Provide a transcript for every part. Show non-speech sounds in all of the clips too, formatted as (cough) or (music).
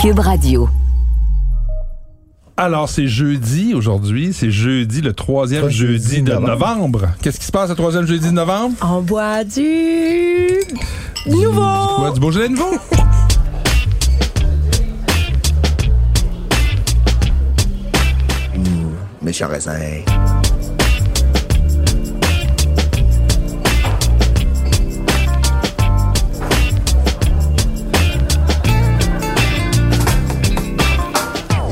Cube Radio. Alors, c'est jeudi aujourd'hui. C'est jeudi, le troisième Trois jeudi jeudi de novembre. novembre. Qu'est-ce qui se passe le troisième jeudi de novembre? On boit du nouveau. Quoi? Du Beaujolais nouveau? Méchant raisin.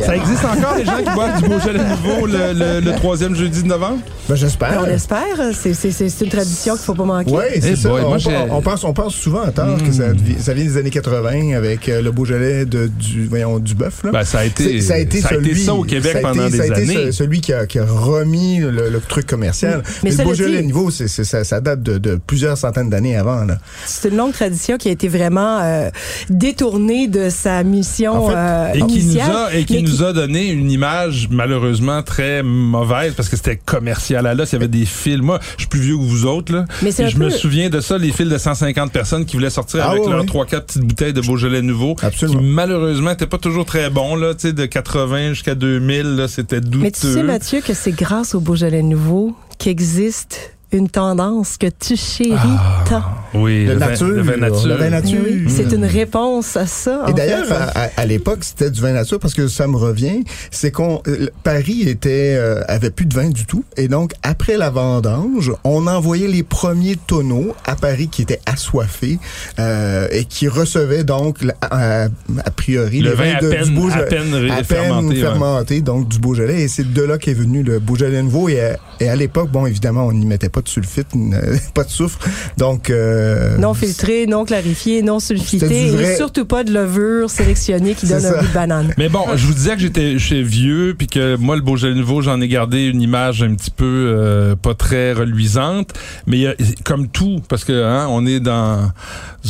Ça existe encore, les gens qui boivent du Beaujolais (laughs) nouveau le, le- le troisième jeudi de novembre? Ben, j'espère. On espère. C'est, c'est, c'est, c'est une tradition qu'il faut pas manquer. Oui, c'est Eh ça. boy, on, moi, on pense, on pense souvent à tort que ça, devi- ça vient des années 80 avec euh, le Beaujolais de, du, voyons, du bœuf. là. Ben, ça a été- C'est- ça a été, ça a été celui, ça au Québec ça a pendant été- ça a des été années. ce- celui qui a, qui a remis le, le truc commercial. Mais le Beaujolais dit- niveau, c'est, c'est- ça, ça date de, de plusieurs centaines d'années avant. Là. C'est une longue tradition qui a été vraiment euh, détournée de sa mission En fait, euh, Et qui, nous initiale. a, et qui mais nous a donné une image malheureusement très mauvaise parce que c'était commercial. À l'os, il y avait des fils. Moi, je suis plus vieux que vous autres. Là. Mais je me souviens de ça, les fils de 150 personnes qui voulaient sortir Ah avec ouais, leurs ouais. 3-4 petites bouteilles de Beaujolais nouveau. Absolument. Qui malheureusement n'étaient pas toujours très bons. Là, tu sais, de 80 jusqu'à 2000, là, c'était douteux. Mais tu sais, Mathieu, que c'est grâce au Beaujolais nouveau qu'existe une tendance que tu chéris Ah, tant. Oui, Le le, vin- nature. le vin nature. Le vin nature. oui, C'est une réponse à ça. Et d'ailleurs, à, à- à l'époque, c'était du vin nature parce que ça me revient, c'est qu'on euh, Paris était euh, avait plus de vin du tout et donc après la vendange, on envoyait les premiers tonneaux à Paris qui étaient assoiffés euh, et qui recevaient donc la- à, à priori Le les vin à de- peine- du Beaujolais, à peine à peine fermenté, ouais. fermenté, donc du Beaujolais et c'est de là qu'est venu le Beaujolais nouveau et à, et à l'époque, bon évidemment, on n'y mettait pas de sulfite, euh, (laughs) pas de soufre, donc euh, Non filtré, non clarifié, non sulfité et surtout pas de levure sélectionnée qui donne ça. un goût de banane. Mais bon, je vous disais que j'étais chez vieux, puis que moi, le Beaujolais nouveau, j'en ai gardé une image un petit peu euh, pas très reluisante. Mais a- comme tout, parce que hein, on est dans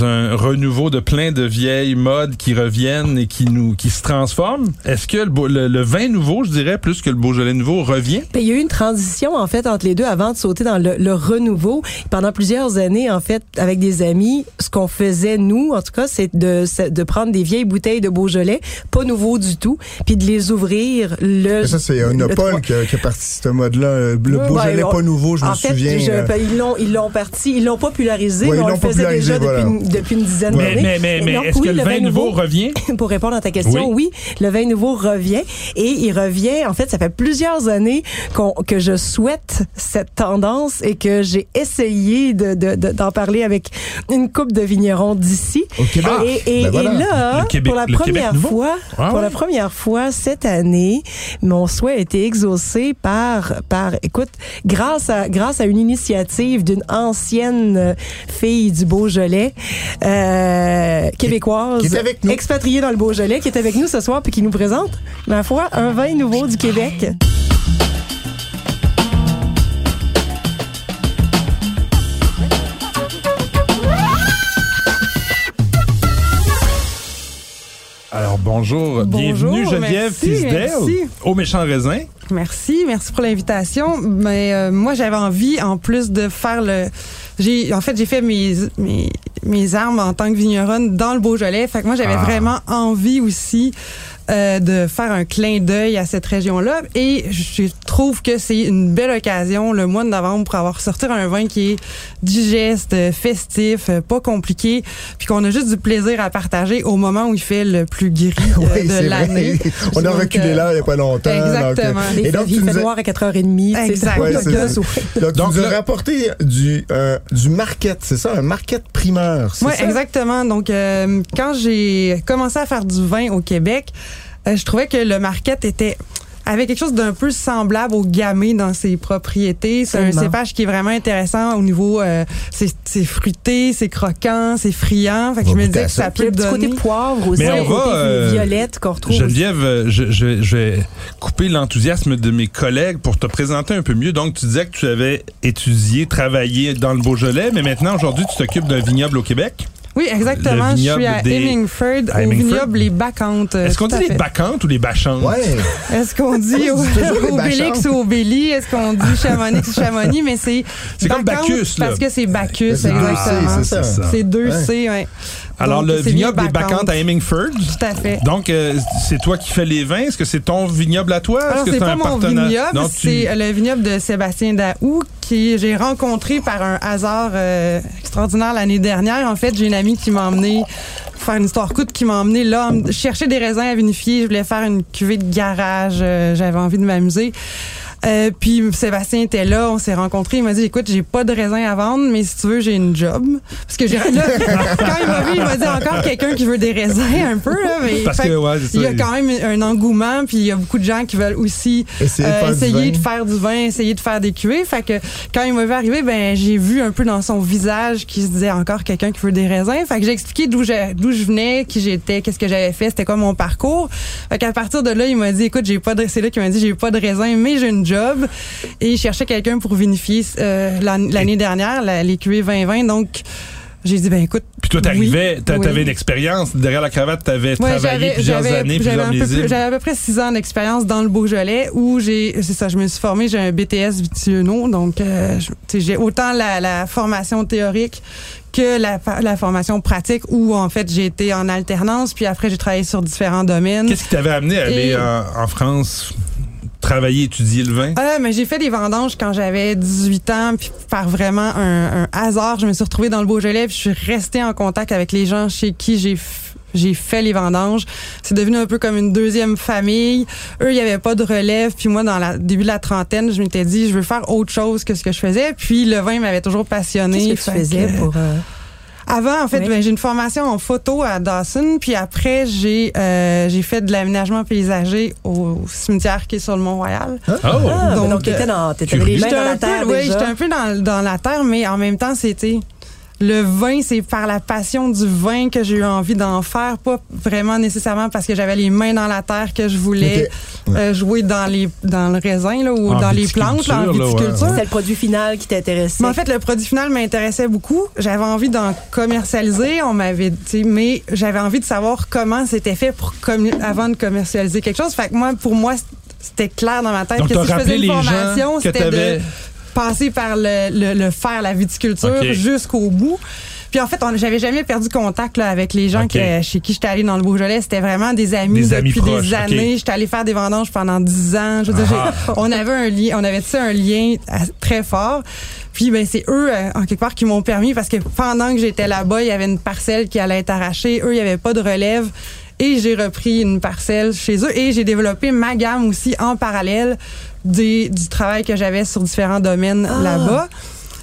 un renouveau de plein de vieilles modes qui reviennent et qui nous qui se transforment. Est-ce que le, beau- le- le vin nouveau, je dirais, plus que le Beaujolais nouveau, revient? Ben, il y a eu une transition en fait entre les deux avant de sauter dans le, le renouveau. Pendant plusieurs années, en fait, avec des amis, ce qu'on faisait nous, en tout cas, c'est de, c'est de prendre des vieilles bouteilles de Beaujolais, pas nouveaux du tout, puis de les ouvrir. Le Ça, c'est un Paul qui a, qui a parti ce mode-là. Le Beaujolais ben, on- pas nouveau, je en me fait, souviens. je- euh, ben, ils l'ont ils l'ont parti, ils l'ont popularisé, Ouais, mais ils on l'ont le faisait déjà voilà. depuis, une, depuis une dizaine Mais, d'années. mais, mais, mais donc, est-ce oui, que le vin nouveau revient? (laughs) pour répondre à ta question, oui. le vin nouveau revient et il revient. En fait, ça fait plusieurs années qu'on, que je souhaite cette tendance et que j'ai essayé de, de- de- d'en parler avec une coupe de vignerons d'ici. Au Québec. Et, et- Ben voilà. et là, Québec- pour la première fois, Ah pour la première fois cette année, mon souhait a été exaucé par, par, écoute, grâce à, grâce à une initiative d'une ancienne fille du Beaujolais, euh, québécoise, qui est avec nous. expatriée dans le Beaujolais, qui est avec nous ce soir puis qui nous présente, ma foi, un vin nouveau du Québec. Bonjour, Bonjour, bienvenue Geneviève merci. au méchant raisin. Merci, merci pour l'invitation. Mais euh, moi, j'avais envie, en plus de faire le, j'ai, en fait, j'ai fait mes, mes mes armes en tant que vigneronne dans le Beaujolais. Fait que moi, j'avais Ah. vraiment envie aussi euh, de faire un clin d'œil à cette région-là. Et je trouve que c'est une belle occasion, le mois de novembre, pour avoir sortir un vin qui est digeste, euh, festif, euh, pas compliqué, puis qu'on a juste du plaisir à partager au moment où il fait le plus gris (laughs) Oui, de l'année. (laughs) On a reculé là il n'y a pas longtemps. exactement. donc, Et, et donc, il tu fait noir à 4h30. tu sais, Exact. Ouais, c'est ça- ça. donc, là- as rapporté du, euh, du market, c'est ça? Un market primeur, c'est Oui, exactement. Donc, euh, quand j'ai commencé à faire du vin au Québec, euh, je trouvais que le market était avait quelque chose d'un peu semblable au gamay dans ses propriétés. C'est un cépage qui est vraiment intéressant au niveau, euh, c'est fruité, c'est croquant, c'est friand. Fait que je me disais que ça. ça peut petit côté donner. poivre aussi, Mais on va, côté euh, violette qu'on retrouve. Geneviève, euh, je, je- je vais couper l'enthousiasme de mes collègues pour te présenter un peu mieux. Donc, tu disais que tu avais étudié, travaillé dans le Beaujolais, mais maintenant, aujourd'hui, tu t'occupes d'un vignoble au Québec. Oui, exactement. Je suis à des- Hemingford, à au Hemingford. vignoble Les Bacantes. euh, Est-ce qu'on dit les fait. bacchantes ou les bachantes? Ouais. Est-ce qu'on dit Oui, Obélix ou Obélie? Est-ce qu'on dit Chamonix ou Chamonix? Mais c'est. C'est comme Bacchus, là. Parce que c'est Bacchus, C'est deux C, exactement. c'est ça. ça. C'est deux. C, ouais. Alors, Donc, le vignoble des Bacantes. Bacantes à Hemingford. Tout à fait. Donc, euh, c'est toi qui fais les vins. Est-ce que c'est ton vignoble à toi? Alors, Est-ce que c'est pas un mon partenaire? vignoble, tu- c'est le vignoble de Sébastien Daou j'ai rencontré par un hasard euh, extraordinaire l'année dernière. En fait, j'ai une amie qui m'a emmené faire une histoire courte qui m'a emmené là chercher des raisins à vinifier. Je voulais faire une cuvée de garage. euh, J'avais envie de m'amuser. Euh, puis Sébastien était là, on s'est rencontrés. Il m'a dit, écoute, j'ai pas de raisins à vendre, mais si tu veux, j'ai une job. Parce que j'ai là, (laughs) quand il m'a vu, il m'a dit encore quelqu'un qui veut des raisins un peu là. Mais, Parce fait que, ouais, c'est il y a quand même un engouement, puis il y a beaucoup de gens qui veulent aussi Essayer de euh, faire du essayer vin. de faire du vin, essayer de faire des cuvées. Fait que quand il m'a vu arriver, ben j'ai vu un peu dans son visage qu'il se disait encore quelqu'un qui veut des raisins. Fait que j'ai expliqué d'où j'ai- d'où je venais, qui j'étais, qu'est-ce que j'avais fait, c'était quoi mon parcours. Fait qu'à partir de là, il m'a dit écoute, j'ai pas de c'est là qu'il m'a dit j'ai pas de raisins, mais j'ai une job et il cherchait quelqu'un pour vinifier euh, l'an- l'année dernière la- les cuvées 2020. Donc j'ai dit ben écoute Puis toi, t'arrivais, oui, t'a- oui. t'avais une expérience. Derrière la cravate, t'avais Ouais, travaillé plusieurs j'avais- années, j'avais plusieurs millésimes. J'avais à peu près six ans d'expérience dans le Beaujolais où j'ai, c'est ça, je me suis formée, j'ai un BTS Vitiono, donc euh, je- j'ai autant la, la formation théorique que la, la formation pratique où en fait j'ai été en alternance, puis après j'ai travaillé sur différents domaines. Qu'est-ce qui t'avait amené à aller en France? Travailler, étudier le vin? Ah, mais j'ai fait des vendanges quand j'avais 18 ans, puis par vraiment un, un hasard, je me suis retrouvée dans le Beaujolais, puis je suis restée en contact avec les gens chez qui j'ai j'ai fait les vendanges. C'est devenu un peu comme une deuxième famille. Eux, il n'y avait pas de relève. Puis moi, dans le début de la trentaine, je m'étais dit, je veux faire autre chose que ce que je faisais. Puis le vin m'avait toujours passionné. Qu'est-ce que tu faisais que- pour... euh, avant, en fait, Oui. ben, j'ai une formation en photo à Dawson, puis après, j'ai euh, j'ai fait de l'aménagement paysager au cimetière qui est sur le Mont-Royal. Oh! Ah, Donc, donc, t'étais dans, t'étais curieux. les mains J'étais dans la terre déjà. j'étais un peu dans, dans la terre, mais en même temps, c'était le vin, c'est par la passion du vin que j'ai eu envie d'en faire, pas vraiment nécessairement parce que j'avais les mains dans la terre que je voulais euh, jouer dans les dans le raisin là, ou En dans les plantes, là, en viticulture, ouais. C'était le produit final qui t'intéressait. Mais en fait, le produit final m'intéressait beaucoup. J'avais envie d'en commercialiser. On m'avait dit, mais j'avais envie de savoir comment c'était fait pour avant de commercialiser quelque chose. Fait que moi, pour moi, c'était clair dans ma tête Donc, que si je faisais les une gens formation, que c'était de passer par le, le, le faire, la viticulture, jusqu'au bout. Puis en fait, j'avais jamais perdu contact là, avec les gens Ok. que- chez qui j'étais allée dans le Beaujolais. C'était vraiment des amis Des amis depuis proches, des années. J'étais allée faire des vendanges pendant dix ans. Je veux dire, Ah. (laughs) on avait un lien, on avait tu sais, un lien très fort. Puis ben c'est eux euh, en quelque part qui m'ont permis parce que pendant que j'étais là-bas, il y avait une parcelle qui allait être arrachée. Eux, il y avait pas de relève. Et j'ai repris une parcelle chez eux et j'ai développé ma gamme aussi en parallèle des, du travail que j'avais sur différents domaines Ah. là-bas.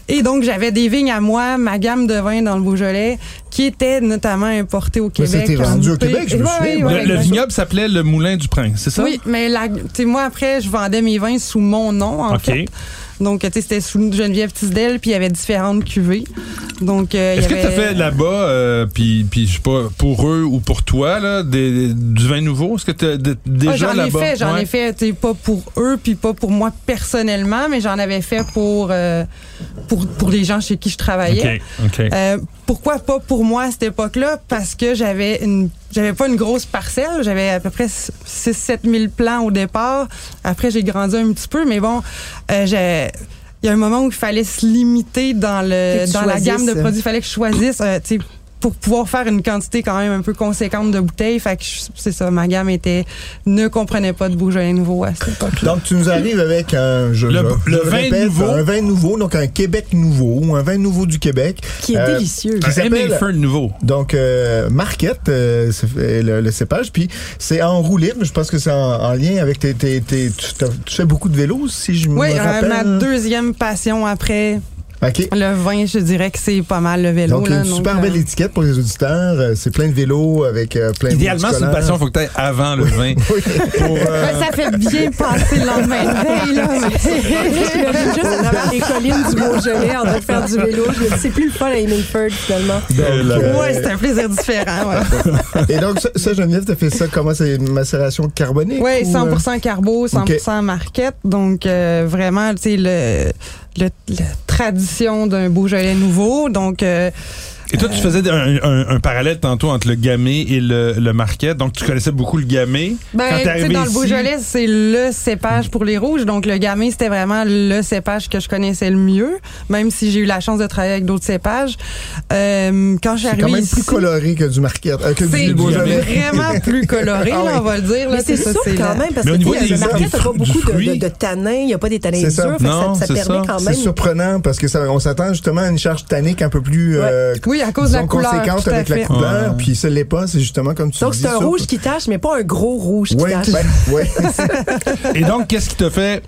Et donc, j'avais des vignes à moi, ma gamme de vins dans le Beaujolais, qui était notamment importée au Québec. c'était en vendu au. Québec, je me souviens. Le, vignoble s'appelait le Moulin du Prince, c'est ça? Oui, mais la, moi, après, je vendais mes vins sous mon nom, en fait. Donc, tu sais, c'était sous Geneviève Tisdel, puis il y avait différentes cuvées. Donc, euh, Est-ce que tu as fait là-bas, euh, puis, puis je sais pas, pour eux ou pour toi, là, des- du vin nouveau? Est-ce que tu as Ah, déjà j'en ai là-bas? fait, j'en Ouais. ai fait, pas pour eux, puis pas pour moi personnellement, mais j'en avais fait pour, euh, pour, pour les gens chez qui je travaillais. Euh, pourquoi pas pour moi à cette époque-là? Parce que j'avais une j'avais pas une grosse parcelle, j'avais à peu près 6-7 000 plants au départ. Après, j'ai grandi un petit peu, mais bon, euh, j'ai il y a un moment où il fallait se limiter dans le dans la gamme de produits. Il fallait que je choisisse, euh, tu sais, pour pouvoir faire une quantité quand même un peu conséquente de bouteilles. Fait que je- c'est ça, ma gamme était ne comprenait pas de Beaujolais nouveau à cette époque-là. Donc, tu nous arrives avec un, je, Le- je- le je vin répète, nouveau. un vin nouveau, donc un Québec nouveau, un vin nouveau du Québec. qui est Euh, délicieux. qui s'appelle- nouveau. Donc, euh, Marquette, euh, fait le, le cépage, puis c'est en roue libre. Je pense que c'est en, en lien avec tes, tes, tes- tu, fais beaucoup de vélo, si je me Oui, euh, rappelle. ma deuxième passion après Le vin, je dirais que c'est pas mal le vélo. Donc, là, une super euh, belle étiquette pour les auditeurs. Euh, C'est plein de vélos avec euh, plein de Idéalement, c'est une passion, faut que tu ailles avant le vin. (laughs) Oui. Pour, euh, Ouais, ça fait bien passer le lendemain de veille, là. (laughs) J'imagine juste à travers les collines du Beaujolais en train de faire du vélo. Je me dis, c'est plus le fun à Hemingford, finalement. Euh, Ouais, c'est un plaisir différent. Ouais, (laughs) et donc, ça, ça, Geneviève, t'as fait ça comment? C'est une macération carbonique? ouais ou, 100% carbo, 100% marquette. Donc, euh, vraiment, tu sais, le, le, la tradition d'un Beaujolais nouveau. Donc, euh, Et toi, tu faisais un, un- un parallèle tantôt entre le gamay et le, le marquette. Donc, tu connaissais beaucoup le gamay. Quand Ben, t'es tu sais, arrivé dans le ici- Beaujolais, c'est le cépage pour les rouges. Donc, le gamay, c'était vraiment le cépage que je connaissais le mieux, même si j'ai eu la chance de travailler avec d'autres cépages. Euh, quand je suis C'est arrivée quand même ici, plus coloré que du marquette, euh, que c'est du Beaujolais. vraiment plus coloré, (laughs) Ah là, oui. on va le dire. là, Mais c'est ça, sûr c'est quand la- même, parce que le marquette n'a pas beaucoup de, de, de tanins, il n'y a pas des tanins C'est ça. durs, ça, ça c'est permet ça. quand C'est même... surprenant parce que ça, on s'attend justement à une charge tannique un peu plus euh, Oui, à cause de la couleur. conséquente avec la couleur, Ouais. puis ça l'est pas, c'est justement comme tu Donc dis. c'est un ça. rouge qui tache, mais pas un gros rouge qui Ouais, tache. ben, (laughs) ouais. Et donc, qu'est-ce qui te fait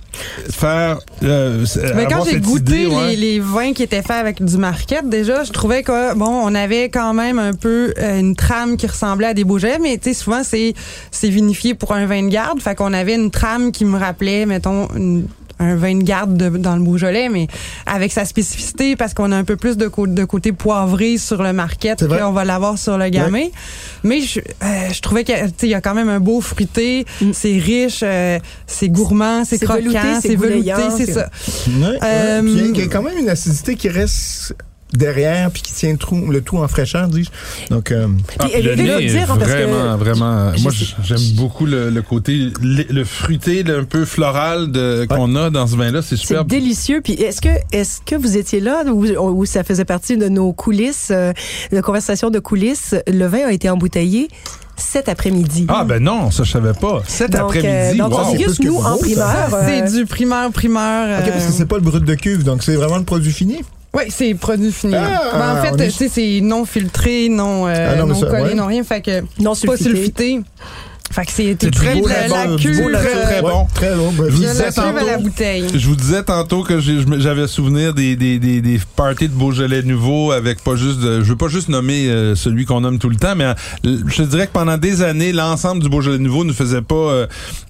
faire euh, Mais quand j'ai goûté idée, ouais? les, les vins qui étaient faits avec du marquette, déjà, je trouvais que bon, on avait quand même un peu euh, une trame qui ressemblait à des Beaujolais, mais tu sais, souvent c'est c'est vinifié pour un vin de garde, fait qu'on avait une trame qui me rappelait, mettons, une- un vin de garde de- dans le Beaujolais, mais avec sa spécificité parce qu'on a un peu plus de, côté poivré sur le vrai. qu'on va l'avoir sur le gamay. Mais je, euh, je trouvais qu'il y a quand même un beau fruité, c'est riche, euh, c'est gourmand, c'est croquant, c'est velouté, c'est ça. Ouais, Euh, ouais. Il y a quand même une acidité qui reste derrière puis qui tient le tout, le tout en fraîcheur, dis-je. Donc, euh, Ah, le je vais nez le est dire, hein, parce que- vraiment, vraiment. Moi, j'aime beaucoup le, le côté, le, le fruité, le un peu floral de, qu'on a dans ce vin-là. C'est C'est superbe. délicieux. Puis est-ce que est-ce que vous étiez là où, ça faisait partie de nos coulisses, euh, de conversation de coulisses? Le vin a été embouteillé cet après-midi. Ah, ben non, ça, je savais pas. Cet donc, euh, après-midi, donc wow. C'est plus que nous en primeur. euh, C'est du primeur, primeur. ok, parce que c'est pas le brut de cuve, donc c'est vraiment le produit fini? Oui, c'est produit fini. Ah, Ben, en fait, est- tu sais, c'est non filtré, non, euh, Ah non, mais non ça, collé, ouais. non rien. Fait que non c'est pas sulfité. Fait que c'est C'est très écrit beau, la, très la bon, cuve, beau, très, très bon. Ouais, très bon. Ben, Je vous il y a disais à la tantôt- bouteille. Je vous disais tantôt que j'avais souvenir des, des, des, des parties de Beaujolais nouveau avec pas juste de, je veux pas juste nommer euh, celui qu'on nomme tout le temps, mais euh, je te dirais que pendant des années, l'ensemble du Beaujolais nouveau ne faisait pas euh,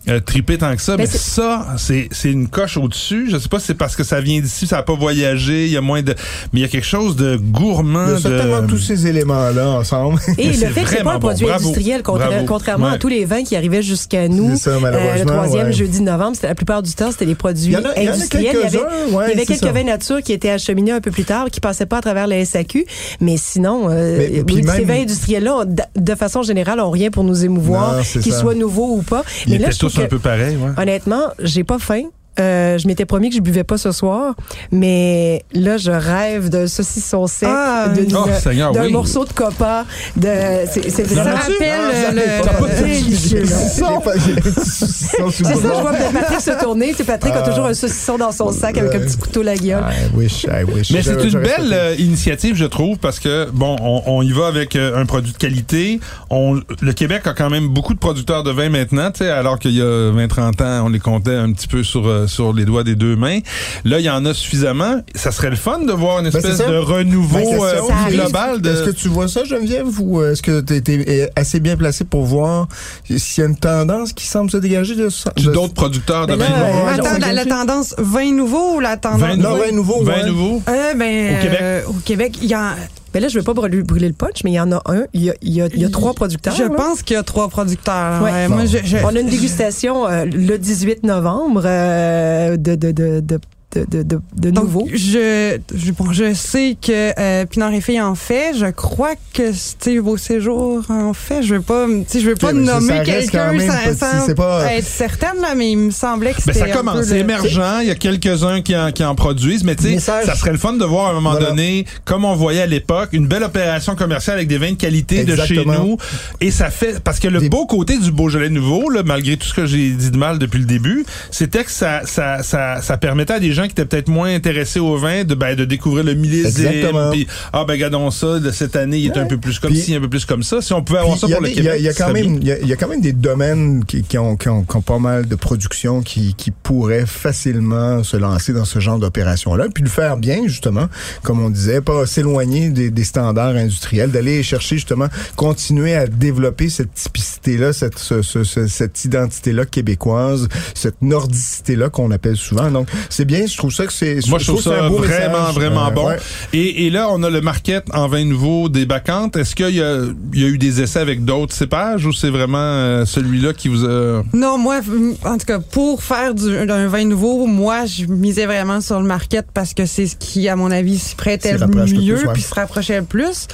euh, triper tant que ça. Mais Mais, ça, c'est c'est une coche au-dessus. Je sais pas si c'est parce que ça vient d'ici, ça a pas voyagé, il y a moins de, mais il y a quelque chose de gourmand. Il y a certainement de, tous ces éléments-là ensemble. Et le fait que c'est pas un produit industriel, contra- Bravo. contrairement à tous les vins qui arrivaient jusqu'à nous. Ça, euh, le troisième ouais. jeudi de novembre, c'était la plupart du temps, c'était des produits Il y en a- il y en a industriels. Il y avait, quelques-uns, ouais, il y avait c'est quelques ça. vins nature qui étaient acheminés un peu plus tard, qui passaient pas à travers la SAQ. Mais sinon, euh, Mais- ces vins industriels-là, de, façon générale, ont rien pour nous émouvoir, qu'ils soient nouveaux ou pas. Ils Mais là, étaient je tous un que- peu pareils, ouais. Honnêtement, j'ai pas faim. Euh, je m'étais promis que je buvais pas ce soir, mais là, je rêve d'un saucisson sec, Ah, d'une- Oh, d'un oui. morceau de copa. De, c'est, c'est Ça rappelle le- délicieux, C'est ça, je vois Patrick se tourner. C'est Patrick a Ah. toujours un saucisson dans son sac avec un petit couteau la gueule. I wish, I wish. Mais c'est une belle euh, initiative, je trouve, parce que bon, on, on y va avec euh, un produit de qualité. On, le Québec a quand même beaucoup de producteurs de vin maintenant, tu sais, alors qu'il y a 20-30 ans, on les comptait un petit peu sur sur les doigts des deux mains. Là, il y en a suffisamment. Ça serait le fun de voir une Ben, espèce de renouveau question, euh, global. De... Est-ce que tu vois ça, Geneviève, ou est-ce que tu es assez bien placé pour voir s'il y a une tendance qui semble se dégager de ça? De- d'autres producteurs de Ben vin nouveau? euh, Attends, la, de- tendance vin nouveau ou la tendance... Vin Non, nouveau. vin nouveau, Vin ouais. nouveau. Euh, ben, Au Québec? euh, au Québec, il y a... Mais là, je veux pas brûler, brûler le punch, mais il y en a un. Il y a, il y a, il y a trois producteurs. Je là. pense qu'il y a trois producteurs. Ouais. Ouais, moi, je, je- On a une dégustation euh, le 18 novembre euh, de, de, de, de, de, de, de, de Donc, nouveau. je, je, bon, je sais que euh, Pinard et Filles en fait. Je crois que Steve au séjour en fait. Je veux pas, tu sais, je veux pas ça- ça nommer quelqu'un sans, sans c'est pas- être certaine là, mais il me semblait que Ben, c'était ça un peu commence, c'est émergent. Il y a quelques-uns qui en, qui en produisent, mais tu sais, Message. ça serait le fun de voir à un moment Voilà. donné, comme on voyait à l'époque, une belle opération commerciale avec des vins de qualité de chez nous. Et ça fait, parce que le Des- beau côté du Beaujolais nouveau, là, malgré tout ce que j'ai dit de mal depuis le début, c'était que ça, ça, ça, ça permettait à des gens qui étaient peut-être moins intéressés au vin de, ben, de découvrir le millésime. Exactement. Puis, ah, ben, regardons ça, de cette année, il est un peu plus comme Puis- ci, un peu plus comme ça. Si on pouvait avoir ça pour le Québec. Il y, a quand même, il y a- il y a quand même des domaines qui, qui ont, qui, ont, qui ont pas mal de production qui, qui pourraient facilement se lancer dans ce genre d'opération-là, puis le faire bien, justement, comme on disait, pas s'éloigner des, des standards industriels, d'aller chercher, justement, continuer à développer cette typicité spécificité-là, cette, ce- ce- ce- cette identité-là québécoise, cette nordicité-là qu'on appelle souvent. Donc, c'est bien, je trouve ça que c'est... Moi, je trouve ça un beau vraiment, message. vraiment Euh, bon. ouais. Et, et là, on a le market en vin nouveau des bacchantes. Est-ce qu'il y a, il y a eu des essais avec d'autres cépages ou c'est vraiment euh, celui-là qui vous a... Non, moi, m- en tout cas, pour faire du, d'un vin nouveau, moi, je misais vraiment sur le market parce que c'est ce qui, à mon avis, s'y prêtait le mieux puis se rapprochait le plus.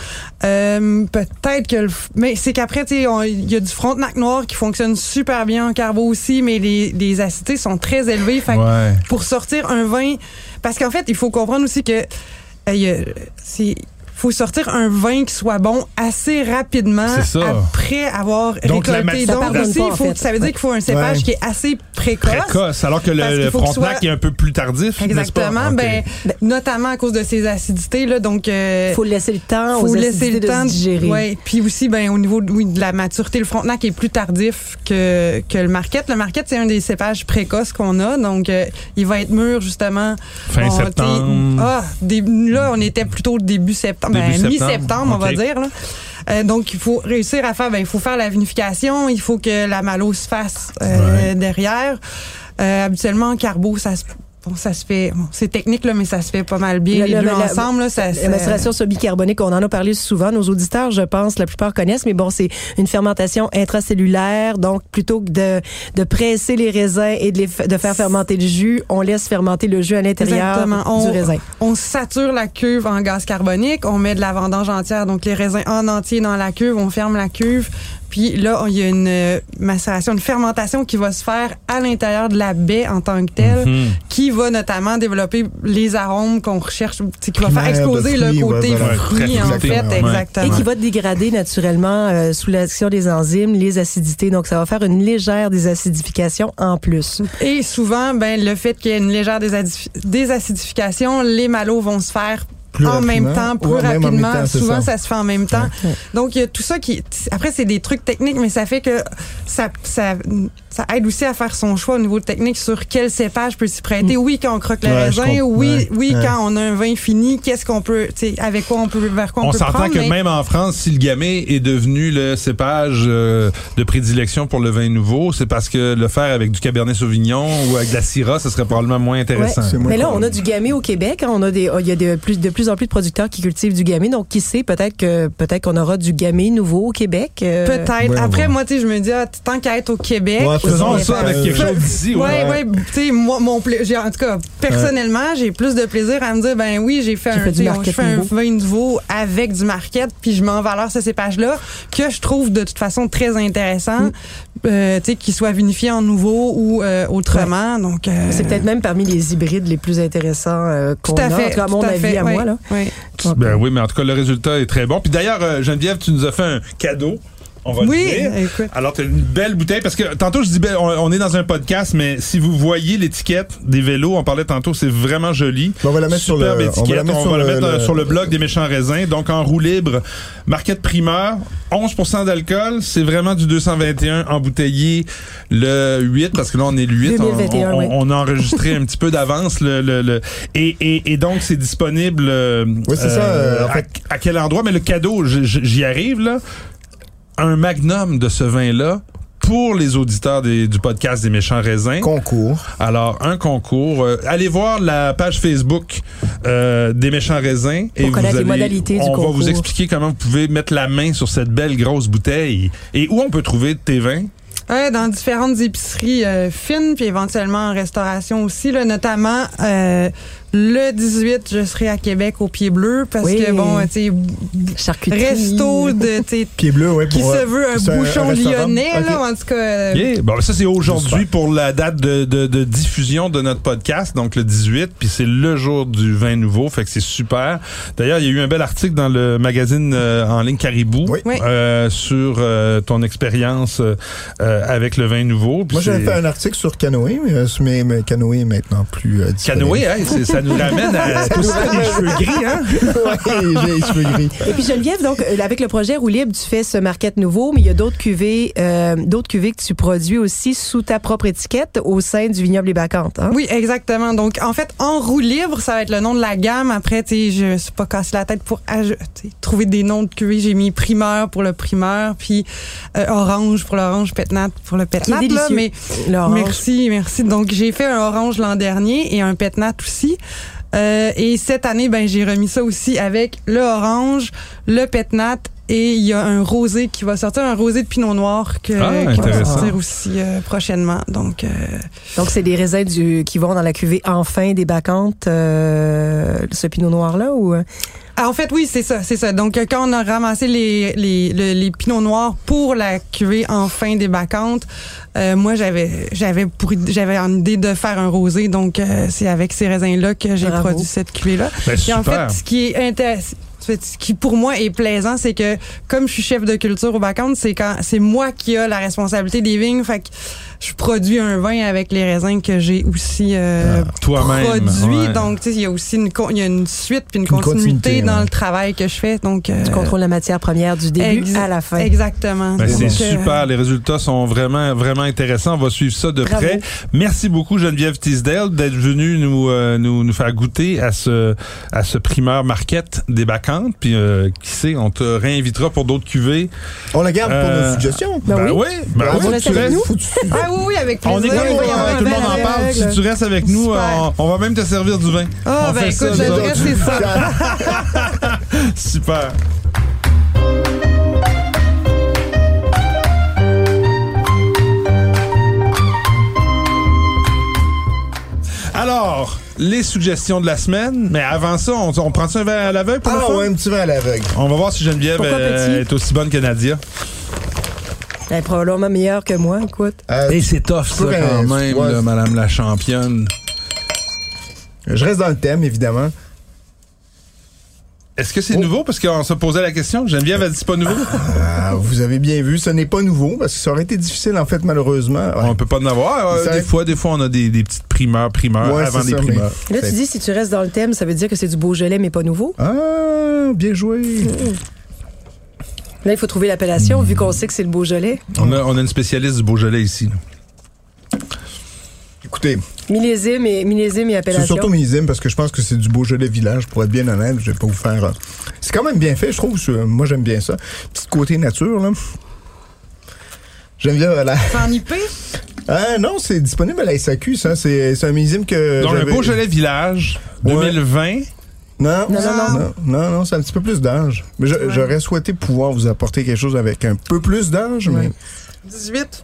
Euh, peut-être que le, mais c'est qu'après, tu sais, il y a du Frontenac noir qui fonctionne super bien en carbo aussi, mais les, les acidités sont très élevées. Fait que Ouais. pour sortir un parce qu'en fait, il faut comprendre aussi que euh, c'est faut sortir un vin qui soit bon assez rapidement après avoir Donc, la récolté. ça Donc aussi, pas, il en faut, fait. ça veut dire qu'il faut un cépage Ouais. qui est assez précoce. Précoce, alors que le, Frontenac soit- est un peu plus tardif. pas? Exactement. Ok. Ben, notamment à cause de ses acidités là. Donc, euh, Il faut laisser le temps faut aux laisser le de temps se digérer. Ouais. Puis aussi, ben au niveau de, oui, de la maturité, le Frontenac est plus tardif que que le Marquette. Le Marquette, c'est un des cépages précoces qu'on a, donc euh, il va être mûr justement. Fin septembre. Ah, là, on était plutôt début septembre, Début ben, septembre, mi-septembre, on va dire. Là. Euh, donc, il faut réussir à faire, ben, il faut faire la vinification, il faut que la malo se fasse euh, derrière. Euh, habituellement, en carbo, ça se, bon, ça se fait, bon, c'est technique, là, mais ça se fait pas mal bien, Le- les le- deux la- ensemble. Là, ça, La macération sur bicarbonique, on en a parlé souvent. Nos auditeurs, je pense, la plupart connaissent, mais bon, c'est une fermentation intracellulaire. Donc, plutôt que de, de presser les raisins et de, les, de faire fermenter le jus, on laisse fermenter le jus à l'intérieur du raisin. On sature la cuve en gaz carbonique, on met de la vendange entière, donc les raisins en entier dans la cuve, on ferme la cuve, puis là, il y a une euh, macération, une fermentation qui va se faire à l'intérieur de la baie en tant que telle, Mhm. qui va notamment développer les arômes qu'on recherche, tu sais, qui va faire exploser le côté ouais, voilà. fruit, en fait, ouais. exactement. Et qui va dégrader naturellement euh, sous l'action des enzymes, les acidités. Donc, ça va faire une légère désacidification en plus. Et souvent, ben, le fait qu'il y ait une légère désacidification, les malos vont se faire Plus en même temps, plus Ouais, rapidement. temps, Souvent, ça. ça. se fait en même temps. Donc, il y a tout ça qui. Après, c'est des trucs techniques, mais ça fait que ça, ça, ça aide aussi à faire son choix au niveau technique sur quel cépage peut s'y prêter. Oui, quand on croque le Ouais, raisin. Oui, Ouais. oui, Ouais. quand on a un vin fini, qu'est-ce qu'on peut, tu sais, avec quoi on peut, vers quoi on, On peut s'entend que mais- même en France, si le gamay est devenu le cépage euh, de prédilection pour le vin nouveau, c'est parce que le faire avec du Cabernet Sauvignon ou avec de la Syrah, ce serait probablement moins intéressant. Moins Mais là, cool. on a du gamay au Québec. hein. On a des, il y a de plus, de plus en plus de producteurs qui cultivent du gamay. Donc, qui sait, peut-être que, peut-être qu'on aura du gamay nouveau au Québec. euh, Peut-être. Ouais, Après, ouais. moi, tu sais, je me dis, ah, tant qu'à être au Québec. Faisons ça avec quelque chose d'ici. Ouais, Ouais. tu sais, moi, mon en tout cas, personnellement, j'ai plus de plaisir à me dire, ben oui, j'ai fait un, je fais vin nouveau avec du market, puis je mets en valeur ce cépage-là, que je trouve de toute façon très intéressant, Mm. euh, tu sais, qu'il soit vinifié en nouveau ou euh, autrement. Donc, euh, C'est peut-être même parmi les hybrides les plus intéressants euh, qu'on tout a. fait. tout cas, à mon tout à avis, fait, à ouais, moi, là. Ben oui, mais en tout cas, le résultat est très bon. Puis d'ailleurs, euh, Geneviève, tu nous as fait un cadeau. On va Oui, le dire. écoute. Alors, tu as une belle bouteille parce que tantôt, je dis, ben, on, on est dans un podcast, mais si vous voyez l'étiquette des vélos, on parlait tantôt, c'est vraiment joli. On va la mettre sur le- on va la mettre sur le le- mettre euh, le- sur le blog des méchants raisins. Donc, en roue libre, marquette primeur, 11% d'alcool. C'est vraiment du 221 embouteillé le 8 parce que là, on est le 8. On- 2021, on, oui. on a enregistré un petit peu d'avance le, le, le- et, et, et donc, c'est disponible. euh, Oui, c'est ça, euh, en à- fait. à quel endroit? Mais le cadeau, j'y arrive, là. Un magnum de ce vin-là pour les auditeurs des- du podcast des méchants raisins. Concours. Alors, un concours. Euh, allez voir la page Facebook euh, des méchants raisins. Pour les modalités du On va concours. vous expliquer comment vous pouvez mettre la main sur cette belle grosse bouteille et où on peut trouver tes vins? Ouais, dans différentes épiceries euh, fines, puis éventuellement en restauration aussi, là, notamment euh, le 18, je serai à Québec au Pied Bleu parce Oui. que bon, tu sais, resto de, tu sais, Pied bleu, ouais. qui pour, se euh, veut un c'est bouchon lyonnais, là, en tout cas. euh, Yeah. Bon, ça, c'est aujourd'hui pour la date de, de, de diffusion de notre podcast, donc le 18, puis c'est le jour du vin nouveau, fait que c'est super. D'ailleurs, il y a eu un bel article dans le magazine euh, en ligne Caribou Oui. Euh, sur euh, ton expérience avec le vin nouveau. Moi, j'avais fait un article sur Canoë, mais, mais, mais Canoë est maintenant plus euh. Canoë, hein, c'est- ça, nous ramène à tous les cheveux gris, hein? (laughs) j'ai les cheveux gris. Et puis Geneviève, donc euh, avec le projet Roue libre, tu fais ce market nouveau, mais il y a d'autres cuvées, euh, d'autres cuvées que tu produis aussi sous ta propre étiquette au sein du vignoble Les Bacantes. Hein? Oui, exactement. Donc, en fait, en roue libre, ça va être le nom de la gamme. Après, tu sais, je suis pas cassé la tête pour trouver des noms de cuvées. J'ai mis primeur pour le primeur, puis euh, orange pour l'orange, pétnat pour le pétnat. Là, délicieux. mais. Merci, merci. Donc, j'ai fait un orange l'an dernier et un pétnat aussi. Euh, et cette année, ben, j'ai remis ça aussi avec le orange, le pétnat et il y a un rosé qui va sortir, un rosé de pinot noir que, Ah, qui va sortir aussi euh, prochainement. Donc, euh, Donc c'est des raisins du, qui vont dans la cuvée enfin des Bacantes, euh, ce pinot noir là ou euh? Ah, en fait, oui, c'est ça, c'est ça. Donc, euh, quand on a ramassé les, les, le- les pinots noirs pour la cuvée en fin des bacantes, euh, moi, j'avais, j'avais pour, j'avais en idée de faire un rosé. Donc, euh, c'est avec ces raisins-là que j'ai Bravo. produit cette cuvée-là. Ben, Et en fait, ce qui est intéressant, ce qui pour moi est plaisant, c'est que comme je suis chef de culture au Bacantes, c'est quand c'est moi qui a la responsabilité des vignes, fait que je produis un vin avec les raisins que j'ai aussi euh, Toi-même. produit. ouais. Donc, tu sais, il y a aussi une, il y a une suite puis une, Une continuité, continuité, dans ouais. le travail que je fais. Donc, euh, tu contrôles la matière première du début exa- à la fin. Exactement. Ben, c'est Donc, euh, super. Les résultats sont vraiment, vraiment intéressants. On va suivre ça de Bravo. près. Merci beaucoup, Geneviève Tisdale, d'être venue nous, euh, nous, nous faire goûter à ce, à ce primeur market des bacantes. Puis, euh, qui sait, on te réinvitera pour d'autres cuvées. On la garde pour nos suggestions. Ben oui. Ben On oui, va tu restes- Ah oui, oui, avec plaisir. On est comme tout le monde en parle. Si tu restes avec nous, Super. on, on va même te servir du vin. Ah, On ben écoute, autres. c'est ça. (laughs) Super. Alors, les suggestions de la semaine. Mais avant ça, on, on prend ça un verre à l'aveugle pour le Ah ouais, un petit vin à l'aveugle. On va voir si Geneviève Pourquoi euh, petit? est aussi bonne que Nadia. Elle est probablement meilleure que moi, écoute. Euh, Et c'est tough, ça, quand même, ouais. là, Madame la championne. je reste dans le thème, évidemment. Est-ce que c'est Oh. nouveau? Parce qu'on se posait la question. Geneviève a dit c'est pas nouveau. Ah, vous avez bien vu, ce n'est pas nouveau, parce que ça aurait été difficile, en fait, malheureusement. Ouais. On peut pas en avoir. Euh, des fois, des fois, on a des, des petites primeurs, primeurs Ouais, avant des ça, mais- primeurs. Là, tu dis, si tu restes dans le thème, ça veut dire que c'est du Beaujolais, mais pas nouveau? Ah, bien joué. Là, il faut trouver l'appellation, vu qu'on sait que c'est le Beaujolais. On a, on a une spécialiste du Beaujolais ici. Écoutez, Millésime et, millésime et c'est appellation. surtout millésime parce que je pense que c'est du Beaujolais village, pour être bien honnête. Je vais pas vous faire. euh, C'est quand même bien fait, je trouve. ce- Moi, j'aime bien ça. Petit côté nature, là. J'aime bien la. En IP? Ah non, c'est disponible à la SAQ, ça. C'est c'est un millésime que. Donc, un j'avais- Beaujolais village Ouais. 2020. Non, Non, non, non. non, non, non, c'est un petit peu plus d'âge. Mais j'aurais souhaité pouvoir vous apporter quelque chose avec un peu plus d'âge, mais 18.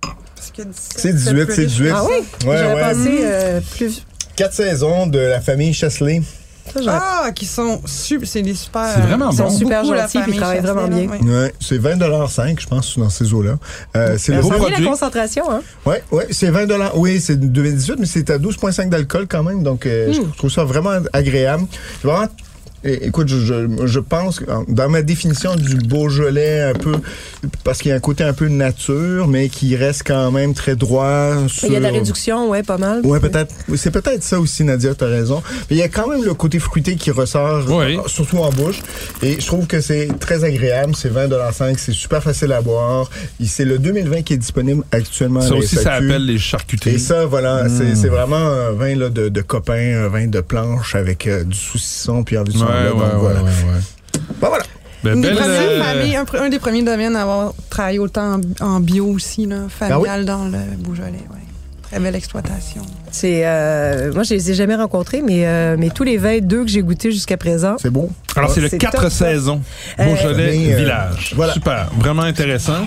Parce que 17, c'est 18, plus c'est riche. 18. Ah oui? Ouais, J'aurais ouais. pensé euh, plus. Quatre saisons de la famille Chesley. Ah, qui sont super, c'est des super. C'est vraiment bon. ils Ils sont super beaucoup, la gentils, ils famille travaillent vraiment bien. ouais. C'est 20,5 je pense, dans ces eaux-là. Euh, c'est le Beau produit. la concentration, hein? Ouais, ouais, c'est 20 Oui, c'est 2018, mais c'est à 12,5 d'alcool quand même. Donc, euh, je trouve ça vraiment agréable. C'est Vraiment, é- écoute, je, je, je pense, que dans ma définition du Beaujolais, un peu, parce qu'il y a un côté un peu nature, mais qui reste quand même très droit. Sur... Il y a de la réduction, ouais, pas mal. Ouais, peut-être. C'est peut-être ça aussi, Nadia, t'as raison. Mais il y a quand même le côté fruité qui ressort, Oui. euh, surtout en bouche. Et je trouve que c'est très agréable. C'est 20,5 c'est super facile à boire. C'est le 2020 qui est disponible actuellement à Ça aussi, ça appelle les charcuteries. Et ça, voilà, c'est- c'est vraiment un vin là, de, de copain, un vin de planche avec euh, du saucisson puis envie ouais, Donc, voilà. ouais, ouais. Ben, voilà. Ben, Une des belle, premières euh, familles, un, des premiers domaines à avoir travaillé autant en, en bio aussi, là, familial Ah dans le Beaujolais. Ouais. Très belle exploitation. C'est, euh, moi, je les ai jamais rencontrés, mais, euh, mais tous les 22 que j'ai goûtés jusqu'à présent, C'est beau. Alors, c'est le C'est 4 top, ça. saisons. Euh, Beaujolais mais, euh, Village. voilà. Super. Vraiment intéressant.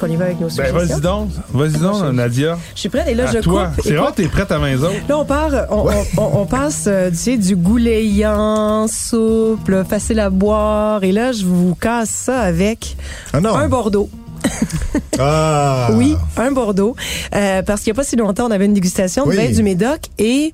Qu'on y va avec nos Ben, vas-y donc. Vas-y donc, Nadia. Je suis prête et là, À je toi. coupe. C'est rare, t'es prête à maison. Là, on part, on, on- on- on passe euh, tu sais, du goulayant, souple, facile à boire. Et là, je vous casse ça avec Ah un Bordeaux. Ah. (laughs) Oui, un Bordeaux. Euh, parce qu'il n'y a pas si longtemps, on avait une dégustation de Oui. vin du Médoc et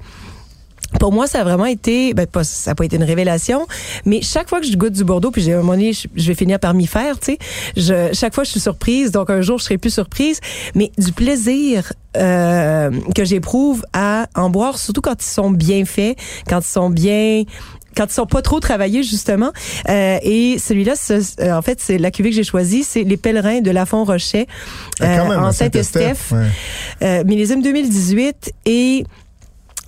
pour moi, ça a vraiment été, ben, pas, ça n'a pas été une révélation, mais chaque fois que je goûte du Bordeaux, puis j'ai un moment donné, je, je vais finir par m'y faire, tu sais, je, chaque fois je suis surprise, donc un jour je serai plus surprise, mais du plaisir euh, que j'éprouve à en boire, surtout quand ils sont bien faits, quand ils sont bien quand ils sont pas trop travaillés justement Euh, et celui-là ce- euh, en fait c'est la cuvée que j'ai choisie c'est les pèlerins de Lafont Rocher Ah, même, en Saint-Estèphe Ouais. euh, millésime 2018 et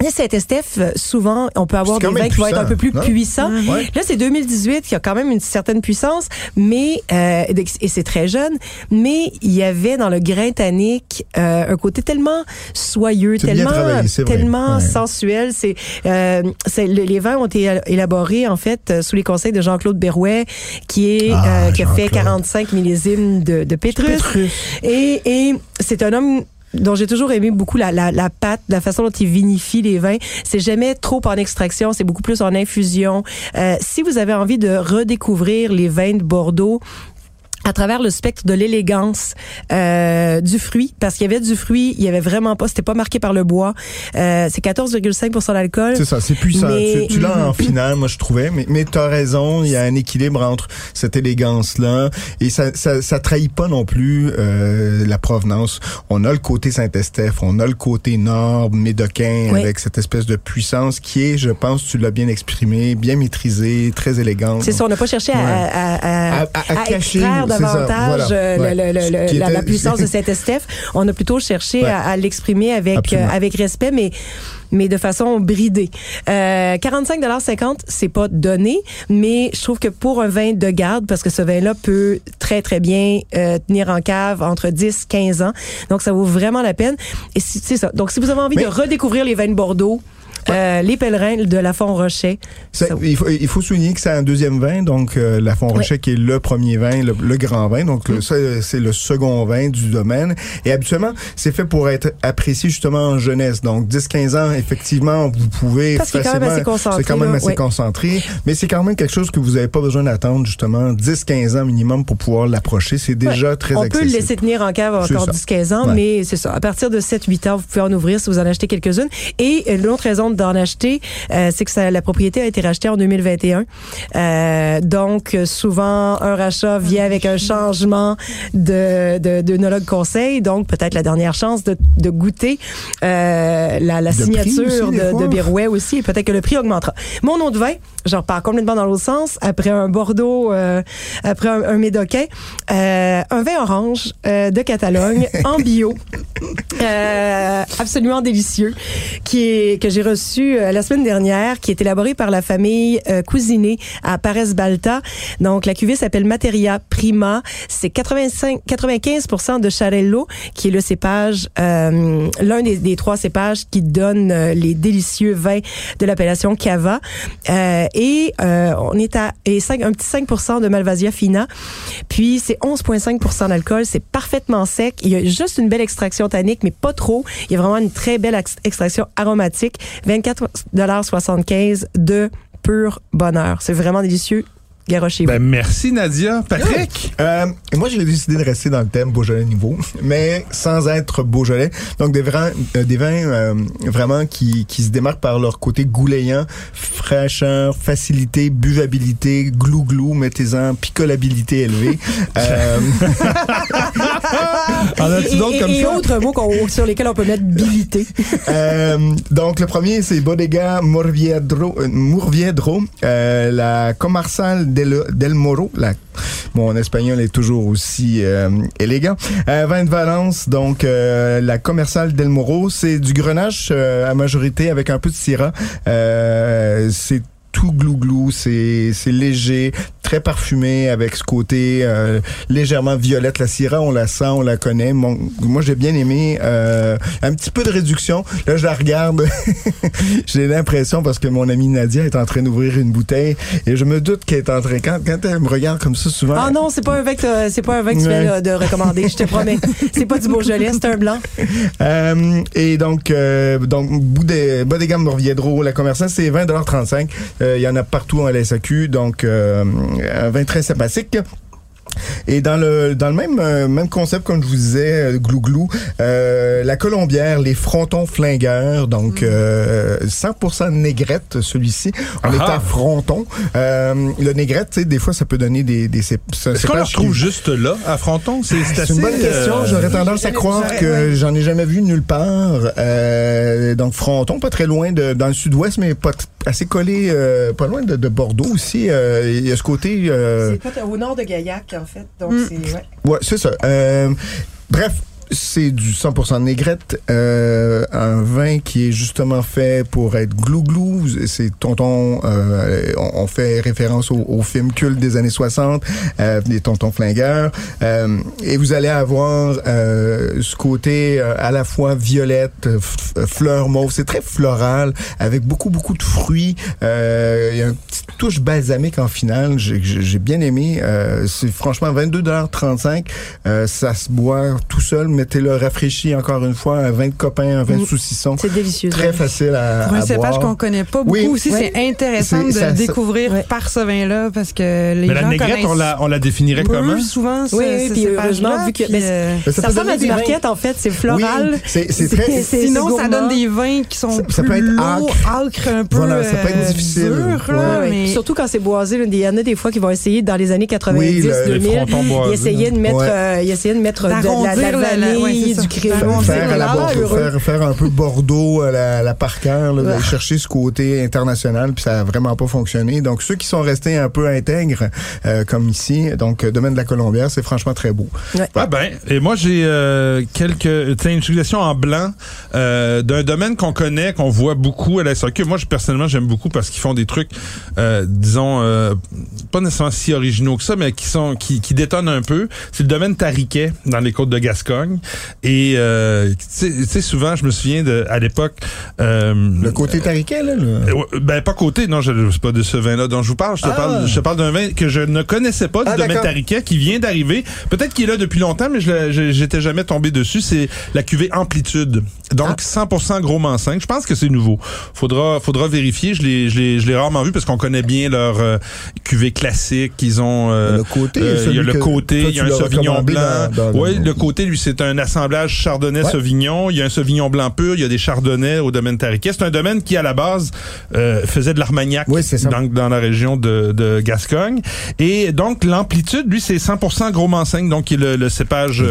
Saint-Estèphe, euh, souvent, on peut avoir des vins qui vont être un peu plus puissants. Ouais. Là, c'est 2018, qui a quand même une certaine puissance, mais euh, et c'est très jeune. Mais il y avait dans le grain tannique euh, un côté tellement soyeux, tellement, tellement Ouais. sensuel. C'est, euh, c'est le- les vins ont été élaborés en fait euh, sous les conseils de Jean-Claude Berrouet, qui est Ah, euh, qui a fait Jean-Claude. 45 millésimes de, de Pétrus. Pétrus. Et, et c'est un homme dont j'ai toujours aimé beaucoup la, la, la pâte, la façon dont il vinifie les vins. C'est jamais trop en extraction, c'est beaucoup plus en infusion. Euh, si vous avez envie de redécouvrir les vins de Bordeaux, à travers le spectre de l'élégance euh, du fruit, parce qu'il y avait du fruit, il y avait vraiment pas, c'était pas marqué par le bois. Euh, c'est 14,5% d'alcool. C'est ça, c'est puissant. Mais- Tu, tu l'as en finale, moi je trouvais, mais, mais t'as raison, il y a un équilibre entre cette élégance-là et ça, ça, ça trahit pas non plus euh, la provenance. On a le côté Saint-Estèphe, on a le côté nord, médocain, Oui. avec cette espèce de puissance qui est, je pense, tu l'as bien exprimé, bien maîtrisé, très élégante. C'est ça, on n'a pas cherché à, Ouais. à, à, À- à- à cacher, ça, davantage voilà, euh, ouais. le- le- le- Qui la, était- la puissance de (laughs) Saint-Estèphe. On a plutôt cherché Ouais. à, à l'exprimer avec, euh, avec respect, mais mais de façon bridée. Euh, 45,50 c'est pas donné, mais je trouve que pour un vin de garde, parce que ce vin-là peut très, très bien euh, tenir en cave entre 10 15 ans, donc ça vaut vraiment la peine. Et si- c'est ça. Donc, si vous avez envie Mais- de redécouvrir les vins de Bordeaux, euh, les pèlerins de la Font-Rocher, il, faut, il faut souligner que c'est un deuxième vin, donc euh, la Font-Rocher qui est le premier vin, le, le grand vin, donc Mm. ça, c'est le second vin du domaine. Et habituellement, c'est fait pour être apprécié justement en jeunesse. Donc 10-15 ans, effectivement, vous pouvez Parce quand même facilement- assez concentré, C'est quand même là, assez ouais. concentré, mais c'est quand même quelque chose que vous n'avez pas besoin d'attendre justement 10-15 ans minimum pour pouvoir l'approcher. C'est déjà Ouais. très On peut le laisser tenir en cave encore ça. 10-15 ans, mais c'est ça. À partir de 7-8 ans, vous pouvez en ouvrir si vous en achetez quelques-unes. Et euh, l'autre raison d'en acheter, euh, c'est que ça, la propriété a été rachetée en 2021. Euh, donc, souvent, un rachat vient avec un changement de, de, d'œnologue conseil. Donc, peut-être la dernière chance de, de goûter euh, la, De signature aussi, de, de Birouet aussi. Et peut-être que le prix augmentera. Mon nom de vin, je repars complètement dans l'autre sens. Après un Bordeaux, après un, un Médocain, un vin orange de Catalogne en bio, (laughs) absolument délicieux, qui est que j'ai reçu euh, la semaine dernière, qui est élaboré par la famille euh, à Pares Balta. Donc la cuvée s'appelle Materia Prima. C'est 85 95% de Charello, qui est le cépage, euh, l'un des, trois cépages qui donne euh, les délicieux vins de l'appellation Cava. Et on est à et 5, un petit 5% de Malvasia fina. Puis c'est 11,5% d'alcool. C'est parfaitement sec. Il y a juste une belle extraction tannique, mais pas trop. Il y a vraiment une très belle ex- extraction aromatique. 24,75 de pur bonheur. C'est vraiment délicieux. Garochez-vous. Ben, merci, Nadia. Patrick? Euh, moi, j'ai décidé de rester dans le thème Beaujolais nouveau, mais sans être Beaujolais. Donc, des vins, euh, des vins euh, vraiment qui, qui se démarquent par leur côté goulayant, fraîcheur, facilité, buvabilité, glou-glou, mettez-en picolabilité élevée. (laughs) euh, En as-tu et, d'autres et- comme et ça? autres mots sur lesquels on peut mettre bilité. euh, donc, le premier, c'est Bodega Morviedro, euh, Murviedro, euh, la Comarsal del, Moro. La, mon espagnol est toujours aussi euh, élégant. Euh, vin de Valence, donc euh, la Commerciale del Moro, c'est du grenache euh, à majorité avec un peu de syrah. Euh, c'est tout glou-glou, c'est c'est léger, très parfumé avec ce côté euh, légèrement violette. La Syrah, on la sent, on la connaît. Mon- moi, j'ai bien aimé. euh, un petit peu de réduction. Là, je la regarde. (laughs) j'ai l'impression parce que mon amie Nadia est en train d'ouvrir une bouteille et je me doute qu'elle est en train quand, quand elle me regarde comme ça souvent. Ah non, c'est pas un t'as- c'est pas un vin que tu viens de recommander, je te promets. C'est pas du Beaujolais, c'est un blanc. (laughs) Euh, et donc, euh, donc bout des, bas des gammes Morviedro, la commerçant, c'est 20,35 Euh, Il y en a partout en LSAQ, donc euh, un vin très sympathique. Et dans le dans le même euh, même concept comme je vous disais euh, glou glou euh, la colombière les frontons flingueurs donc euh, 100% négrette celui-ci on est Ah. à fronton euh, le négrette tu sais des fois ça peut donner des des c'est Est-ce qu'on le retrouve juste là, à Fronton? C'est assez... une bonne question. euh, J'aurais tendance à croire que j'en ai jamais vu nulle part. Euh, donc Fronton, pas très loin de dans le sud-ouest, mais pas assez collé, euh, pas loin de, de Bordeaux aussi. Euh, Il y a ce côté. euh, C'est au nord de Gaillac, en fait. Donc, Mm. c'est. Ouais. ouais, c'est ça. Bref. C'est du 100% négrette, euh, un vin qui est justement fait pour être glou-glou. C'est tonton, euh, on, fait référence au, au film culte des années 60, euh, des tontons flingueurs. Euh, et vous allez avoir euh, ce côté euh, à la fois violette, fleur mauve. C'est très floral, avec beaucoup, beaucoup de fruits. Il y a une petite touche balsamique en finale. J'ai- J'ai bien aimé. C'est franchement 22,35 euh, Ça se boit tout seul. Mettez-le rafraîchi encore une fois. Un vin de copain, un vin de Mm. saucisson. C'est délicieux. Très facile à, Pour un à cépage boire. qu'on connaît pas beaucoup Oui. aussi, c'est intéressant de ça- le ça- découvrir Ouais. par ce vin-là parce que les Mais la négrette, connaissent on la, on la définirait comment? souvent ce, Oui, oui, ce puis heureusement, vu que- puis, mais euh, Ça ressemble à du marquette, en fait. C'est floral. Oui, c'est très. (laughs) Sinon, ça donne des vins qui sont Ça- plus ça peut être lourds, âcres un peu Voilà, ça peut être euh, difficile. là, Ouais, mais Surtout quand c'est boisé, il y en a des fois qui vont essayer dans les années 90, Oui, le- les 2000, frontons ils essayaient de mettre, Ouais. euh, ils essayaient de mettre de, la- la- ouais, du faire, un peu Bordeaux à la, la là, chercher ce côté international, puis ça a vraiment pas fonctionné. Donc ceux qui sont restés un peu intègres, euh, comme ici, donc euh, domaine de la Colombière, c'est franchement très beau. Ah ben, et moi j'ai euh, quelques tiens, une suggestion en blanc euh, d'un domaine qu'on connaît, qu'on voit beaucoup à la SAQ. Moi, je, personnellement, j'aime beaucoup parce qu'ils font des trucs, euh, disons, euh, pas nécessairement si originaux que ça, mais qui sont qui, qui détonnent un peu. C'est le domaine Tariquet dans les côtes de Gascogne. Et euh, tu sais- souvent, je me souviens de à l'époque. euh, Le côté tariquet, là, le- Ben pas côté, non, je c'est pas de ce vin-là dont je vous parle. Je te Ah. parle, je te parle d'un vin que je ne connaissais pas du Ah, domaine. Tariquet qui vient d'arriver. Peut-être qu'il est là depuis longtemps, mais je j'étais jamais tombé dessus. C'est la cuvée Amplitude, donc 100% gros mans 5. Je pense que c'est nouveau. Faudra, faudra vérifier. Je l'ai, je l'ai, rarement vu parce qu'on connaît bien leur euh, cuvée classique. Ils ont euh, le côté. il y a le côté, il y a un Sauvignon blanc. oui, le côté, lui, c'est un assemblage Chardonnay-Sauvignon. Il y a un Sauvignon blanc pur, il y a des Chardonnays au domaine Tariquet. C'est un domaine qui, à la base, euh, faisait de l'Armagnac Oui, c'est ça. dans, dans la région de, de Gascogne. Et donc, l'amplitude, lui, c'est 100% gros manseigne, donc qui est le, le cépage...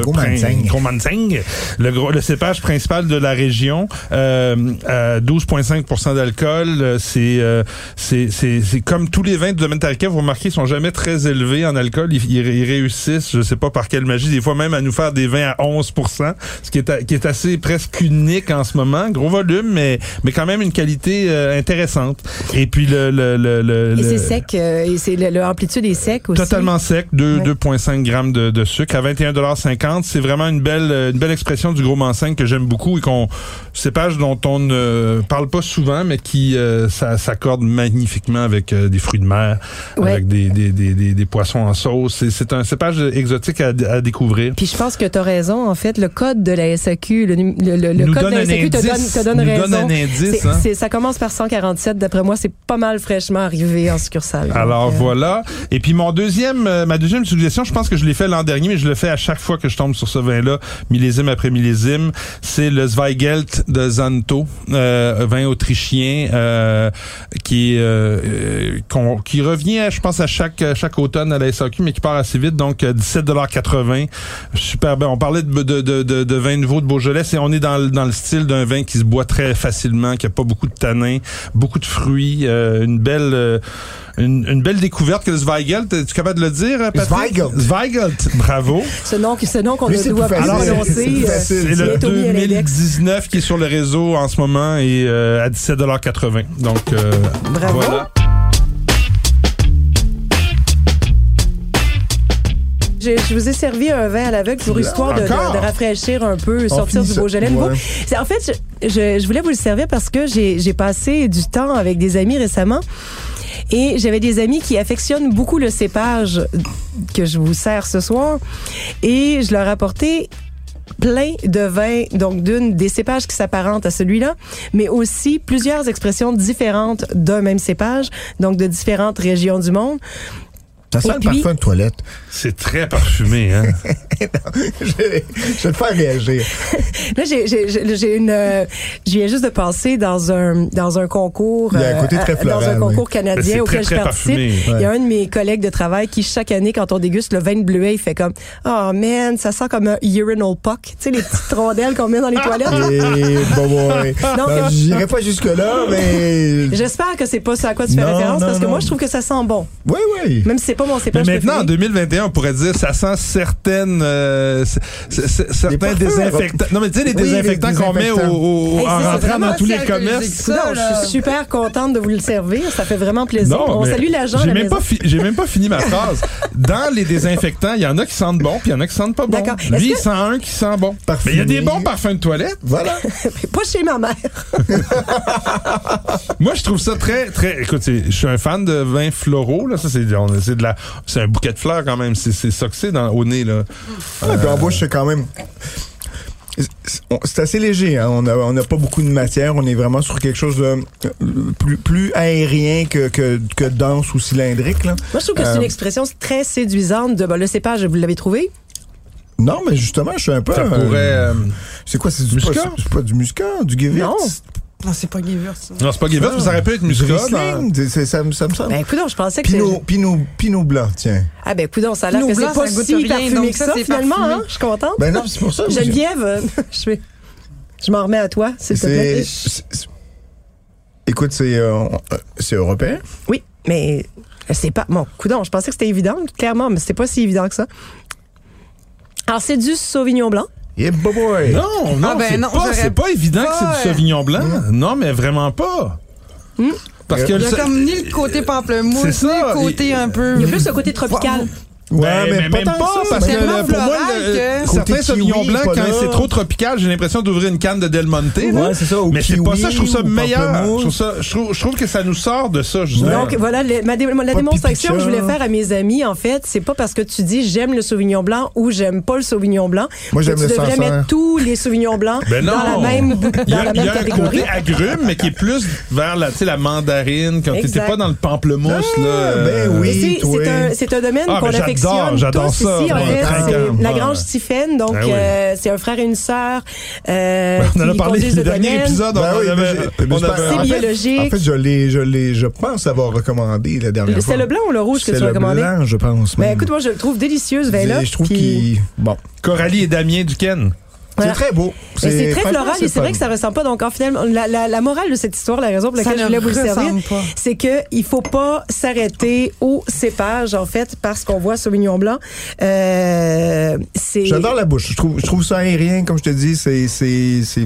Gros manseigne, le, gros, le cépage principal de la région. Euh, euh, 12,5% d'alcool. Euh, C'est, euh, c'est, c'est, c'est comme tous les vins du domaine Tariquet, vous remarquez, ils sont jamais très élevés en alcool. Ils, ils- ils réussissent, je sais pas par quelle magie, des fois même à nous faire des vins à 11%, ce qui est, a- qui est assez presque unique en ce moment. Gros volume, mais, mais quand même une qualité euh, intéressante. Et puis le... le, le, le- Et c'est sec, euh, et c'est le, le amplitude est sec aussi. Totalement sec, deux- Ouais. 2,5 grammes de, de sucre à 21,50 C'est vraiment une belle, une belle expression du gros manseigne que j'aime beaucoup et qu'on cépage dont on ne parle pas souvent, mais qui euh, ça s'accorde magnifiquement avec des fruits de mer, Ouais. avec des, des, des, des, des poissons en sauce. C'est- C'est un cépage exotique à, à découvrir. Puis je pense que tu as raison. En fait, le code de la SAQ, le, le, code de la SAQ te donne, indice. te donne nous raison. donne un indice. Hein. ça commence par 147. D'après moi, c'est pas mal fraîchement arrivé en succursale. Alors Donc, euh, voilà. Et puis mon deuxième, euh, ma deuxième suggestion, je pense que je l'ai fait l'an dernier, mais je le fais à chaque fois que je tombe sur ce vin-là, millésime après millésime. C'est le Zweigelt de Zanto, euh, vin autrichien qui revient, je pense, à chaque chaque automne à la SAQ, mais qui part assez vite. Donc euh, 17,80 Super bien. On parlait de, de, de, de, de vin nouveau de Beaujolais. C'est, on est dans, le- dans le style d'un vin qui se boit très facilement, qui a pas beaucoup de tanins, beaucoup de fruits, euh, une belle euh, une, une belle découverte que le Zweigelt. Es-tu capable de le dire, Patrick? Zweigelt. Zweigelt. Bravo. Ce nom, ce nom qu'on ne doit pas prononcer. C'est euh, le bientôt mis à l'index. 2019 qui est sur le réseau en ce moment et euh, à 17,80 Donc, euh, Bravo. voilà. Je, je vous ai servi un vin à l'aveugle pour histoire de, de- de rafraîchir un peu, sortir du. Beaujolais nouveau. Ouais. C'est- En fait, je, je- je voulais vous le servir parce que j'ai passé du temps avec des amis récemment. Et j'avais des amis qui affectionnent beaucoup le cépage que je vous sers ce soir. Et je leur ai apporté plein de vins, donc d'une des cépages qui s'apparentent à celui-là, mais aussi plusieurs expressions différentes d'un même cépage, donc de différentes régions du monde. Ça sent Et le puis- parfum de toilette. C'est très parfumé, hein? (laughs) je, vais, je vais te faire réagir. (laughs) Là, j'ai, une, euh, je viens juste de passer dans un dans un concours, Il y a un côté très euh, dans un floral, concours oui. canadien auquel très, je participe. parfumé. Il y a un de mes collègues de travail qui chaque année, quand on déguste le vin de bleuet, il fait comme, oh man, ça sent comme un urinal puck, tu sais les petites rondelles qu'on met dans les toilettes. (laughs) Et bon. Donc, Non, euh, J'irai pas jusque-là, mais. J'espère que c'est pas ça à quoi tu fais Non, référence non, parce que moi je trouve que ça sent bon, Oui, oui. même si c'est pas mon Mais cépage maintenant, en préféré. 2021, on pourrait dire ça sent certaines euh, certains désinfectants. Non, mais tu sais les désinfectants qu'on met au, désinfectants. au- Hey, en rentrant dans tous les commerces. là. je suis super contente de vous le servir, ça fait vraiment plaisir. on mais salue l'agent J'ai la même j'ai même pas fini ma phrase. Dans les désinfectants, il y en a qui sentent bon, puis il y en a qui sentent pas bon. D'accord. Lui, il que- sent un qui sent bon. Parfumé. Mais il y a des bons parfums de toilette. Voilà. (laughs) pas chez ma mère. (laughs) Moi, je trouve ça très, très. Écoute, je suis un fan de vins floraux. Là, ça, c'est, on- c'est de la, c'est un bouquet de fleurs quand même. C'est, c'est ça que c'est dans, au nez là. Ouais, puis en bouche, c'est quand même. c'est- assez léger, hein. on n'a on n'a pas beaucoup de matière, on est vraiment sur quelque chose de euh, plus, plus aérien que, que, que dense ou cylindrique. Là. Moi, je trouve que c'est Euh, une expression très séduisante de bon, le cépage. Vous l'avez trouvé? Non, mais justement, je suis un peu. Ça euh, pourrait. euh, C'est quoi, c'est du Muscat? c'est pas du muscat, du Gewürz? Non. Non, c'est pas ça. Non, c'est pas Gewürz, mais ça aurait pu être Du muscat. ça, me- ça me semble. Ben, écoute, je pensais que Pinot, c'est... Pinot, Pinot blanc, tiens. Ah, ben, écoute, ça a l'air que c'est pas si rien, parfumé que ça, finalement. parfumé. Hein? Je suis contente. Ben non, c'est pour ça. Geneviève, euh, (laughs) je vais... Je m'en remets à toi, s'il te plaît. Écoute, c'est euh, euh, c'est européen. Oui, mais c'est pas... Bon, coudon, je pensais que c'était évident, clairement, mais c'était pas si évident que ça. Alors, c'est du Sauvignon blanc. Yeah, boy, boy. Non, non, Ah, ben c'est, non, pas, j'aurais c'est pas évident que c'est du Sauvignon blanc. Non, mais vraiment pas. Parce que Il y a le- comme ni le côté pamplemousse, C'est ni le côté un peu. Il y a plus le côté tropical. Ouais, Ben, mais, même tant pas, que ça, parce que pour moi, que- certains sauvignons blancs, pas quand c'est trop tropical, j'ai l'impression d'ouvrir une canne de Del Monte. Ouais, c'est ça, au Mais c'est pas ça, je trouve ça meilleur. Je trouve, ça, je, trouve, je trouve que ça nous sort de ça, justement. Donc voilà, le- ma dé- la démonstration que je voulais faire à mes amis, en fait, c'est pas parce que tu dis j'aime le Sauvignon blanc ou j'aime pas le Sauvignon blanc. Moi, j'aime tu le devrais Sancerre. mettre tous les Sauvignons blancs Ben dans la même bou- Il y dans a, la il y même a un catégorie. côté agrume, mais qui est plus vers la, tu sais, la mandarine, quand t'étais pas dans le pamplemousse. Ah, là, euh, ben oui. C'est- un, domaine Ah, qu'on mais j'adore, j'adore ça, ici. En moi, fait, trinquant. c'est la. Grange Tiphaine, donc Ben oui. euh, c'est un frère et une sœur euh, On en a parlé le le dernier domaine. épisode. on Ben oui, mais avait- mais on c'est avait- C'est en fait- biologique. En fait, je l'ai, je l'ai, je pense avoir recommandé la dernière fois. C'est le blanc ou le rouge que C'est tu as le recommandé? blanc, je pense. Ben même. écoute, moi je le trouve délicieux ce vin-là. je trouve qu'il. Bon. Coralie et Damien Duquesne. Voilà. C'est très beau. C'est très floral et c'est vrai que ça ressemble pas. Donc, en finalement, la, la, la morale de cette histoire, la raison pour Ça laquelle je voulais vous le servir, c'est que il faut pas s'arrêter au cépage, en fait, parce qu'on voit Sauvignon blanc. Euh, c'est. J'adore la bouche. Je trouve, je trouve ça aérien, comme je te dis. C'est, c'est, c'est,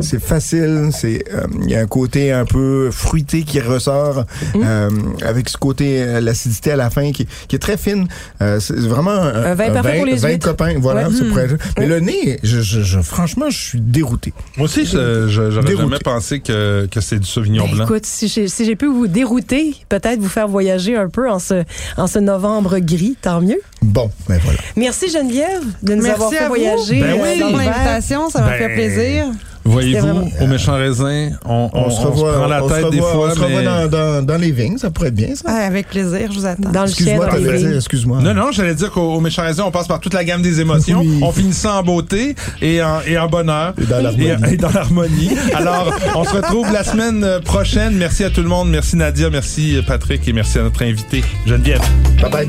c'est facile. C'est, euh, il y a un côté un peu fruité qui ressort Mm. euh, avec ce côté euh, l'acidité à la fin qui, qui est très fine. Euh, c'est vraiment un, Un vin parfait pour les vin copain. Voilà, Ouais. être- Mais le nez, je, je, je- franchement, je suis dérouté. Moi aussi, j'aurais jamais pensé que, que c'est du Sauvignon Ben, blanc. écoute, si j'ai, si pu vous dérouter, peut-être vous faire voyager un peu en ce, en ce novembre gris, tant mieux. Bon, ben voilà. Merci Geneviève de nous Merci avoir fait à vous. voyager. Ben euh, oui. dans pour l'hiver. l'invitation, ça m'a Ben, fait plaisir. Voyez-vous, vraiment- au méchant raisin, on, on, On, se on revoit, prend la on se tête des fois, on se revoit mais... dans, dans, dans les vignes. Ça pourrait être bien, ça. Ah, avec plaisir, je vous attends. Dans le Excuse-moi, excuse-moi. Non, non, j'allais dire qu'au au méchant raisin, on passe par toute la gamme des (laughs) émotions. Oui. On finit ça en beauté et en, et en bonheur. Et dans l'harmonie. Et, et dans l'harmonie. Alors, on se retrouve la semaine prochaine. Merci à tout le monde. Merci Nadia, merci Patrick et merci à notre invité Geneviève. Bye bye.